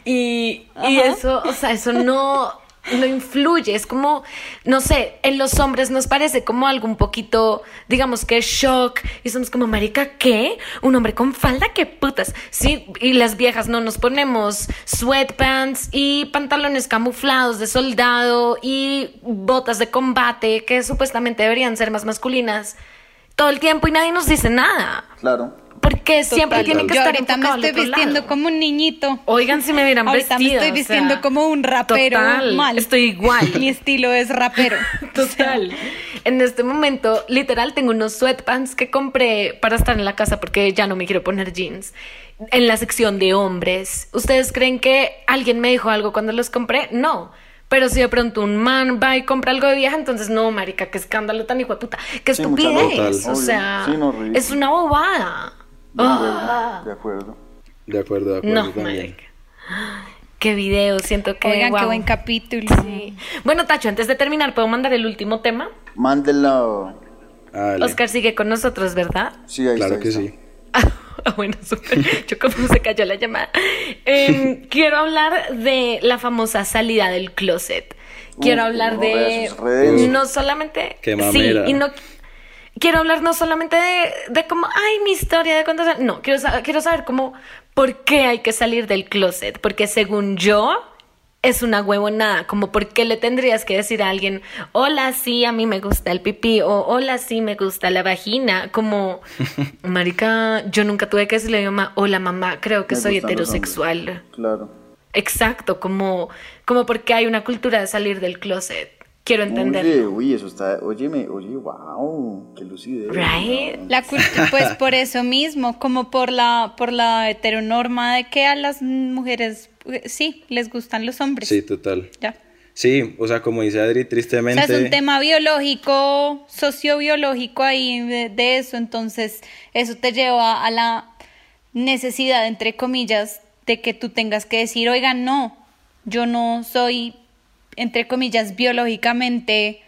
Y, y eso, o sea, eso no, no influye. Es como, no sé, en los hombres nos parece como algo un poquito, digamos que shock. Y somos como, marica, ¿qué? ¿Un hombre con falda? ¿Qué putas? Sí, y las viejas no nos ponemos sweatpants y pantalones camuflados de soldado y botas de combate que supuestamente deberían ser más masculinas todo el tiempo y nadie nos dice nada. Claro. Porque siempre tiene que Yo estar ahorita me estoy otro vistiendo lado. como un niñito. Oigan, si me vieran Ahorita me vestida, estoy o vistiendo sea, como un rapero total, mal. Estoy igual. Mi estilo es rapero. Total. En este momento, literal, tengo unos sweatpants que compré para estar en la casa porque ya no me quiero poner jeans. En la sección de hombres. ¿Ustedes creen que alguien me dijo algo cuando los compré? No. Pero si de pronto un man va y compra algo de vieja, entonces no, marica, qué escándalo tan hijo de puta. Qué Sí, estupidez. O Obvio. sea, Sí, no, ridículo. es una bobada. De acuerdo. Ah. De acuerdo. De acuerdo, de acuerdo No, también. Qué video, siento que. Oigan, qué guau. buen capítulo. Sí. Bueno, Tacho, antes de terminar, ¿puedo mandar el último tema? Mándela. Dale. Oscar sigue con nosotros, ¿verdad? Sí, ahí claro está, que está. sí. Ah, bueno, súper. Yo como se cayó la llamada. Em, quiero hablar de la famosa salida del closet. Quiero hablar de no solamente Qué sí y no quiero hablar no solamente de, de cómo ay mi historia de cuando no quiero saber, quiero saber cómo por qué hay que salir del closet porque según yo es una huevonada, como por qué le tendrías que decir a alguien, hola, sí, a mí me gusta el pipí, o hola, sí, me gusta la vagina, como, marica, yo nunca tuve que decirle a mi mamá, hola, mamá, creo que Me soy heterosexual. Claro. Exacto, como, como porque hay una cultura de salir del closet. Quiero Oye, entenderlo. uy, eso está. Óyeme, oye, wow. Qué lucidez. Right? ¿no? La cultura, pues por eso mismo, como por la, por la heteronorma de que a las mujeres eh, sí les gustan los hombres. Sí, total. Ya. Sí, o sea, como dice Adri, O tristemente. sea, es un tema biológico, sociobiológico ahí de, de eso, entonces eso te lleva a la necesidad, entre comillas, de que tú tengas que decir, oiga, no, yo no soy, entre comillas, biológicamente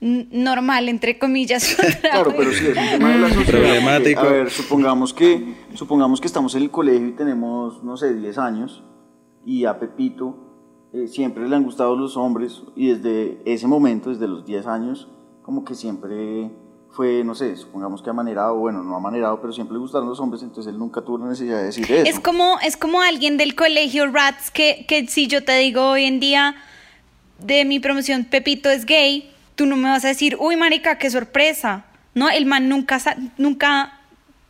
normal, entre comillas. Claro, pero sí, es un tema de la sociedad. Problemático. A ver, supongamos que, supongamos que estamos en el colegio y tenemos, no sé, 10 años y a Pepito eh, siempre le han gustado los hombres y desde ese momento, desde los 10 años, como que siempre fue, no sé, supongamos que amanerado, bueno, no amanerado, pero siempre le gustaron los hombres, entonces él nunca tuvo la necesidad de decir eso. Es como, es como alguien del colegio Rats que, que si yo te digo hoy en día de mi promoción Pepito es gay, tú no me vas a decir, uy marica, qué sorpresa. No, el man nunca, nunca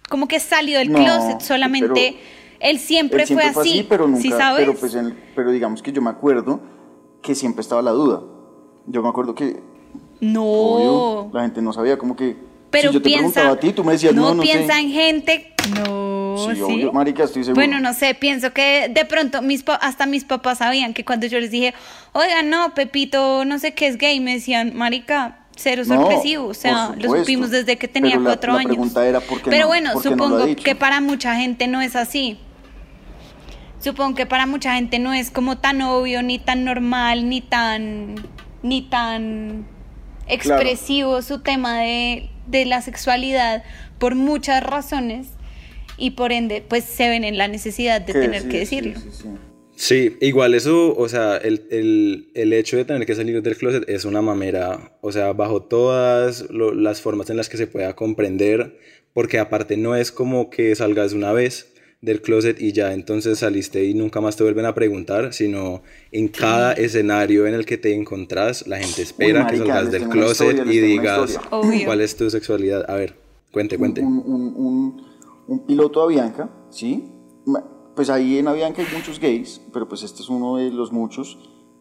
como que salió del No, closet, solamente él siempre, Él siempre fue así, pero nunca, ¿sí sabes? pero pues pero digamos que yo me acuerdo que siempre estaba la duda. Yo me acuerdo que no, obvio, la gente no sabía como que pero si yo te piensa, preguntaba a ti, tú me decías, no, no, piensa sé. en gente, no, Sí, sí. obvio, marica, estoy seguro. Bueno, no sé, pienso que de pronto mis hasta mis papás sabían que cuando yo les dije, oiga, no, Pepito, no sé qué es gay, me decían, marica, cero No, sorpresivo, o sea, lo supimos desde que tenía Pero cuatro la años. pregunta era, ¿por qué Pero no- bueno, por qué supongo que para mucha gente no es así. Supongo que para mucha gente no es como tan obvio, ni tan normal, ni tan, ni tan expresivo su tema de, de la sexualidad por muchas razones y por ende pues se ven en la necesidad de Que tener sí, que decirlo. sí, sí. Sí, igual eso, o sea, el, el, el hecho de tener que salir del closet es una mamera, o sea, bajo todas lo- las formas en las que se pueda comprender, porque aparte no es como que salgas una vez del closet y ya entonces saliste y nunca más te vuelven a preguntar, sino en cada escenario en el que te encontrás, la gente espera que marica, salgas les del closet historia, y digas cuál es tu sexualidad. A ver, cuente, cuente. Un, un, un, un piloto de Avianca, ¿sí? Pues ahí en Avianca hay muchos gays, pero pues este es uno de los muchos.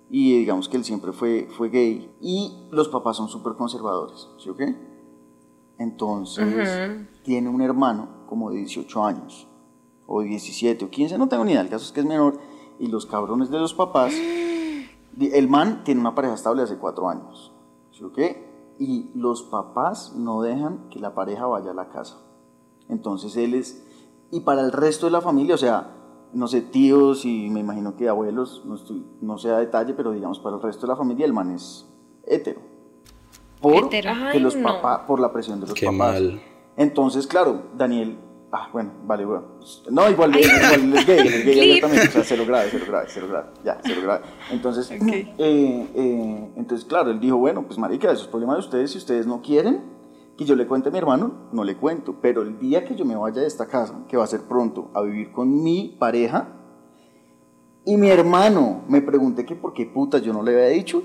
Y digamos que él siempre fue, fue gay. Y los papás son súper conservadores, ¿sí o qué? Entonces, tiene un hermano como de 18 años, o 17 o 15, no tengo ni idea, el caso es que es menor, y los cabrones de los papás, el man tiene una pareja estable hace cuatro años, ¿sí o qué? Y los papás no dejan que la pareja vaya a la casa. Entonces él es, y para el resto de la familia, o sea, no sé, tíos y me imagino que abuelos, no, estoy, no sé a detalle, pero digamos para el resto de la familia el man es hetero. Por, que Ay, los no. papá- por la presión de los Qué papás. mal. Entonces, claro, Daniel, ah, bueno, vale, bueno. No, igual, igual es gay, es gay abiertamente, o sea, cero grave, cero grave, cero grave, ya, cero grave. Entonces, eh, eh, entonces, claro, él dijo, bueno, pues marica, eso es problema de ustedes, si ustedes no quieren que yo le cuente a mi hermano, no le cuento, pero el día que yo me vaya de esta casa, que va a ser pronto, a vivir con mi pareja, y mi hermano me pregunté que por qué puta yo no le había dicho,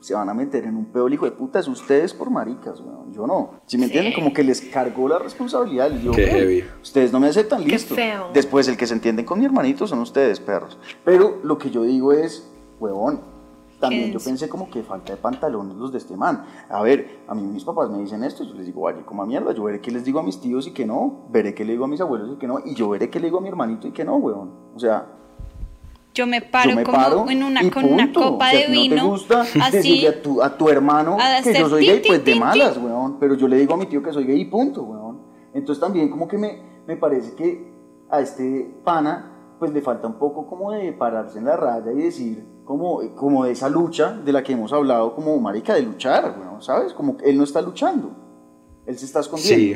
se van a meter en un pedo hijo de putas ustedes por maricas, weón. Yo no. Si me entienden, como que les cargó la responsabilidad. Yo, Qué "Weón, heavy. Ustedes no me aceptan, Qué listo. feo. Después el que se entienden con mi hermanito son ustedes, perros. Pero lo que yo digo es, huevón, también yo pensé como que falta de pantalones los de este man. A ver, a mí mis papás me dicen esto, yo les digo, vaya, como a mierda, yo veré qué les digo a mis tíos y que no, veré qué le digo a mis abuelos y que no, y yo veré qué le digo a mi hermanito y que no, huevón. O sea, Yo me paro yo me como paro en una, con una punto. copa Si a de ti no vino. te gusta así. decirle a tu, a tu hermano a que yo soy tin, gay, tin, pues de malas, tin. weón. Pero yo le digo a mi tío que soy gay y punto, weón. Entonces también como que me, me parece que a este pana pues le falta un poco como de pararse en la raya y decir como, como de esa lucha de la que hemos hablado como marica de luchar, weón, ¿sabes? Como él no está luchando, él se está escondiendo. Sí,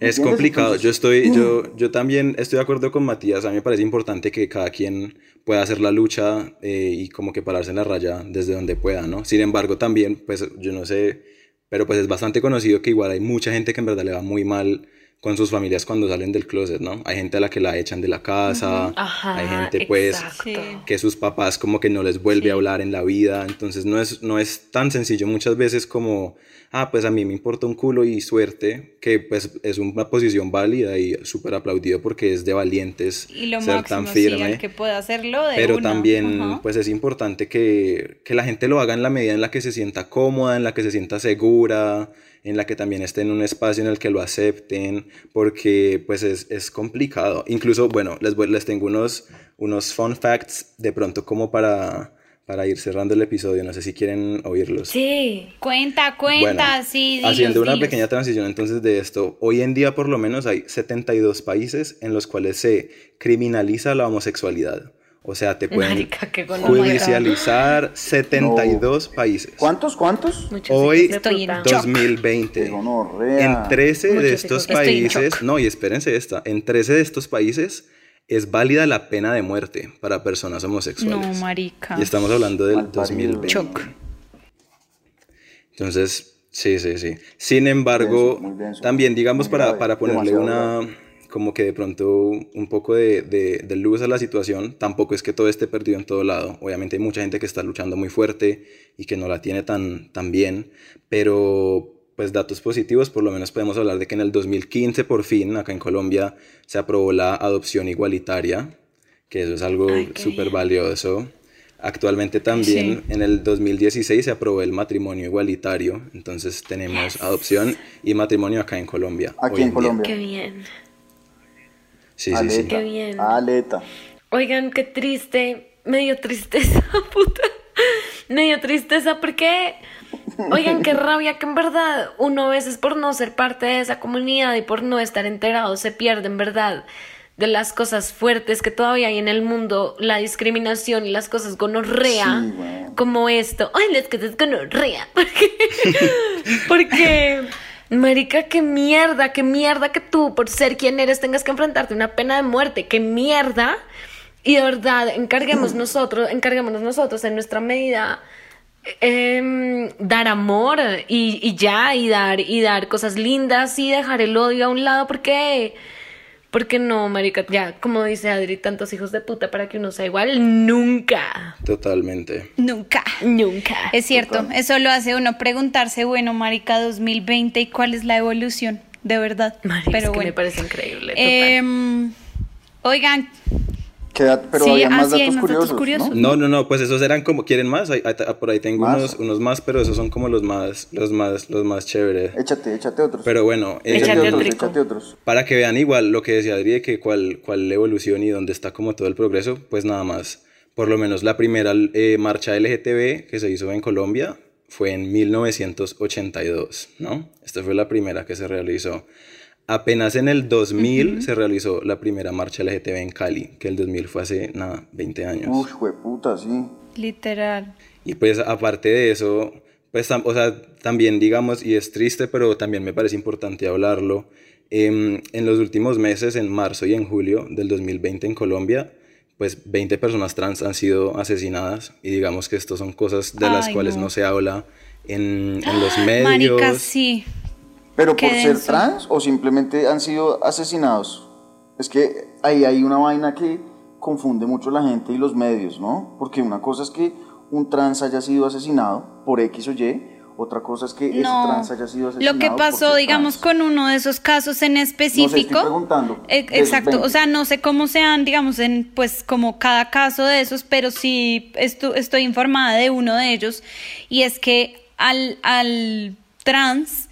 es ¿Entiendes? complicado. Yo estoy, yo, yo también estoy de acuerdo con Matías. A mí me parece importante que cada quien pueda hacer la lucha eh, y como que pararse en la raya desde donde pueda, ¿no? Sin embargo, también, pues yo no sé, pero pues es bastante conocido que igual hay mucha gente que en verdad le va muy mal con sus familias cuando salen del closet, ¿no? Hay gente a la que la echan de la casa, Ajá, hay gente pues exacto. Sí. que sus papás como que no les vuelve a hablar en la vida, entonces no es, no es tan sencillo muchas veces como, ah, pues a mí me importa un culo y suerte, que pues es una posición válida y súper aplaudido porque es de valientes Y lo ser máximo, tan sí, firme. el que pueda hacerlo de Pero una. también, Ajá. pues es importante que, que la gente lo haga en la medida en la que se sienta cómoda, en la que se sienta segura, en la que también esté en un espacio en el que lo acepten, porque pues es, es complicado. Incluso, bueno, les, voy- les tengo unos, unos fun facts de pronto como para, para ir cerrando el episodio, no sé si quieren oírlos. Sí. Cuenta, cuenta, Bueno, sí. dilos, haciendo una dilos. pequeña transición entonces de esto, hoy en día por lo menos hay 72 países en los cuales se criminaliza la homosexualidad. O sea, te pueden Marica, gonorrea. judicializar 72 países. ¿Cuántos, cuántos? Muchos Hoy, Estoy en puta. shock. Qué 2020. gonorrea. En 13 de estos en países, no, y espérense esta, en 13 de estos países es válida la pena de muerte para personas homosexuales. No, marica. Y estamos hablando del Malparido. 2020. Shock. Entonces, sí, sí, sí. Sin embargo, Denso, muy denso, también digamos para, para ponerle una, como que de pronto un poco de, de, de luz a la situación, tampoco es que todo esté perdido en todo lado. Obviamente hay mucha gente que está luchando muy fuerte y que no la tiene tan, tan bien, pero pues datos positivos, por lo menos podemos hablar de que en el 2015 por fin, acá en Colombia, se aprobó la adopción igualitaria, que eso es algo súper valioso. Actualmente también en el 2016 se aprobó el matrimonio igualitario, entonces tenemos adopción y matrimonio acá en Colombia. Aquí en día. Colombia. Qué bien. Sí, sí, sí. Aleta. Qué bien. Aleta. Oigan, qué triste. Me dio tristeza, puta. Me dio tristeza porque, oigan, qué rabia que en verdad uno a veces por no ser parte de esa comunidad y por no estar enterado se pierde en verdad de las cosas fuertes que todavía hay en el mundo, la discriminación y las cosas gonorrea, Sí, como esto. Ay, las cosas gonorrea. Porque, porque, marica, qué mierda, qué mierda que tú, por ser quien eres, tengas que enfrentarte a una pena de muerte. Qué mierda. Y de verdad, encarguemos nosotros, encarguémonos nosotros en nuestra medida em, dar amor y, y ya, y dar, y dar cosas lindas y dejar el odio a un lado, porque, porque no, marica, ya, como dice Adri, tantos hijos de puta para que uno sea igual, nunca, Totalmente. Nunca. nunca. Es cierto, eso lo hace uno preguntarse, bueno, marica 2020, ¿y cuál es la evolución? De verdad. Marica, Pero es que bueno. me parece increíble. total. Em, oigan, Queda- pero Sí, había más así hay datos más datos curiosos, curiosos. ¿no? No, no, no, pues esos eran como, ¿quieren más? Ahí- ahí- por ahí tengo ¿Más? unos, unos más, pero esos son como los más, los más, los más chéveres. Échate, échate otros. Pero bueno, eh, Échate échate otros, échate otros. para que vean igual lo que decía Adri, que cuál, cuál la evolución y dónde está como todo el progreso, pues nada más. Por lo menos la primera eh, marcha LGTB que se hizo en Colombia fue en 1982, ¿no? Esta fue la primera que se realizó. Apenas en el 2000 se realizó la primera marcha LGTB en Cali, que el 2000 fue hace, nada, 20 años. Uy, puta, sí. Literal. Y pues aparte de eso, pues o sea, también digamos, y es triste, pero también me parece importante hablarlo, em, en los últimos meses, en marzo y en julio del 2020 en Colombia, pues 20 personas trans han sido asesinadas y digamos que esto son cosas de las Ay, cuales no. no. se habla en, en los medios. Marica, sí. ¿Pero por ser denso. trans o simplemente han sido asesinados? Es que ahí hay una vaina que confunde mucho a la gente y los medios, ¿no? Porque una cosa es que un trans haya sido asesinado por X o Y, otra cosa es que ese trans haya sido asesinado Lo que por pasó, digamos, trans. con uno de esos casos en No sé, específico. estoy preguntando. Eh, Exacto, 20. o sea, no sé cómo sean, digamos, en pues como cada caso de esos, pero sí estu- estoy informada de uno de ellos y es que al, al trans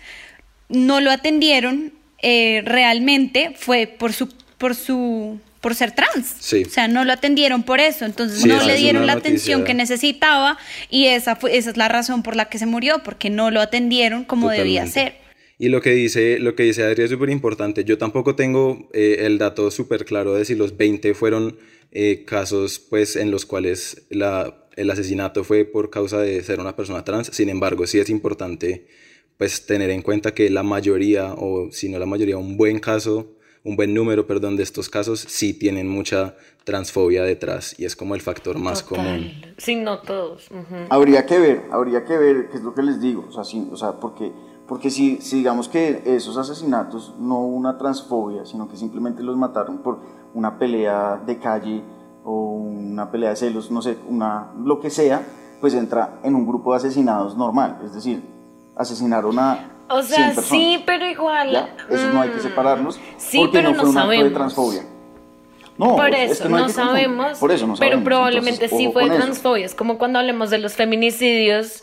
no lo atendieron eh, realmente fue por su por su por ser trans. Sí. O sea, no lo atendieron por eso, entonces Sí, no le dieron la atención que necesitaba y esa fue esa es la razón por la que se murió, porque no lo atendieron como debía ser. Y lo que dice, lo que dice Adri es súper importante. Yo tampoco tengo eh, el dato súper claro de si los 20 fueron eh, casos pues, en los cuales la, el asesinato fue por causa de ser una persona trans. Sin embargo, sí es importante pues, tener en cuenta que la mayoría, o si no la mayoría, un buen caso, un buen número, perdón, de estos casos sí tienen mucha transfobia detrás y es como el factor más común. Sí, no todos. Habría que ver, habría que ver qué es lo que les digo, o sea, sí, o sea porque, porque si, si digamos que esos asesinatos no hubo una transfobia, sino que simplemente los mataron por una pelea de calle o una pelea de celos, no sé, una, lo que sea, pues entra en un grupo de asesinados normal, es decir, asesinaron a O 100 sea, personas. sí, pero igual. ¿ya? Esos no hay que mm, separarlos Sí, porque pero no fue no un acto de sabemos. transfobia. No, Por es eso, que no, hay que confundir. sabemos. Por eso no pero sabemos. probablemente Entonces, sí fue con eso. transfobia. Es como cuando hablemos de los feminicidios.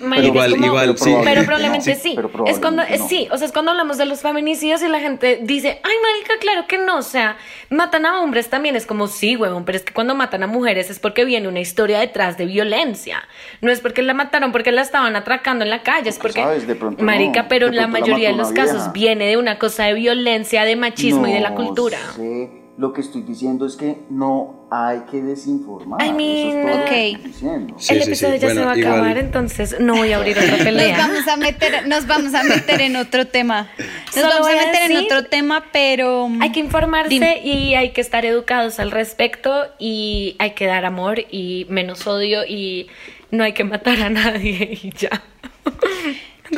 Marica, igual- como- igual sí. Pero probablemente Sí, sí. pero es cuando, no. sí, o sea, es cuando hablamos de los feminicidios y la gente dice, ay, marica, claro que no. O sea, matan a hombres también. Es como, sí, huevón, pero es que cuando matan a mujeres es porque viene una historia detrás de violencia. No es porque la mataron porque la estaban atracando en la calle, es porque, sabes, de pronto marica, no. pero De la pronto la mayoría de los casos viene de una cosa de violencia, de machismo y de la cultura. sé. Lo que estoy diciendo es que no hay que desinformar. I Eso mean, es todo lo que ok. estoy diciendo. Sí, el sí, sí. episodio ya se va a igual- acabar, entonces no voy a abrir otra Nos pelea. vamos a meter, nos vamos a meter en otro tema. Nos Solo vamos a meter en otro tema, pero Hay que informarse Dime. y hay que estar educados al respecto y hay que dar amor y menos odio y no hay que matar a nadie y ya.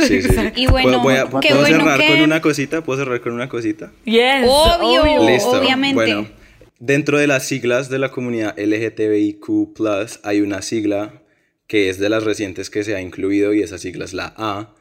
Sí, sí. Y bueno, ¿Puedo, voy a- qué ¿puedo bueno cerrar que- con una cosita? ¿Puedo cerrar con una cosita? Yes, Obvio. obvio. Listo. obviamente. Bueno, dentro de las siglas de la comunidad LGTBIQ, hay una sigla que es de las recientes que se ha incluido y esa sigla es la A.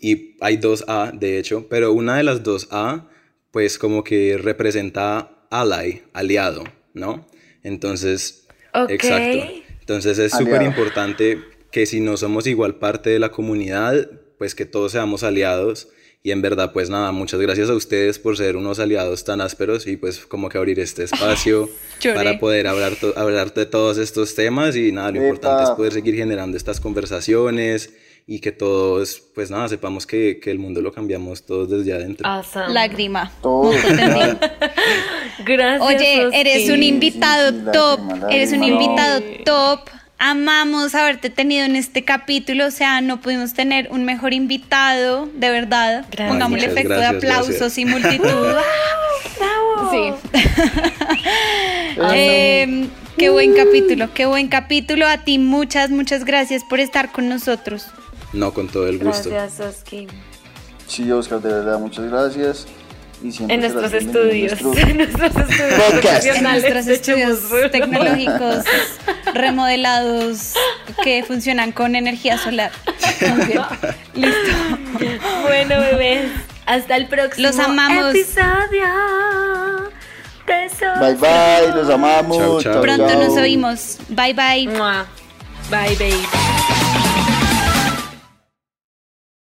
Y hay dos A, de hecho, pero una de las dos A, pues como que representa ally, aliado, ¿no? Entonces, Ok. exacto. Entonces es súper importante que si no somos igual parte de la comunidad, pues que todos seamos aliados. Y en verdad, pues nada, muchas gracias a ustedes por ser unos aliados tan ásperos y pues como que abrir este espacio para poder hablar, to- hablar de todos estos temas y nada, lo Epa. importante es poder seguir generando estas conversaciones y que todos, pues nada, sepamos que, que el mundo lo cambiamos todos desde adentro. Awesome. lágrima. Todo. Gracias. Oye, eres un invitado sí, top, lágrima, eres un invitado top. Amamos haberte tenido en este capítulo, o sea, no pudimos tener un mejor invitado, de verdad. Gracias. Pongamos el efecto gracias, de aplausos gracias. y multitud. Bravo. Sí. Eh, qué buen capítulo, qué buen capítulo. A ti muchas, muchas gracias por estar con nosotros. No, con todo el gusto. Gracias, Soski. Sí, Oscar, de verdad, muchas gracias. Y siempre En nuestros estudios. en En nuestro- nuestros estudios. En nuestros estudios tecnológicos remodelados que funcionan con energía solar. Muy bien. Listo. Bueno, bebés. Hasta el próximo Los amamos. episodio. Besos. Besos. Bye bye, los amamos. Chao, chao. Pronto chao. nos oímos. Bye bye. Mua. Bye, baby.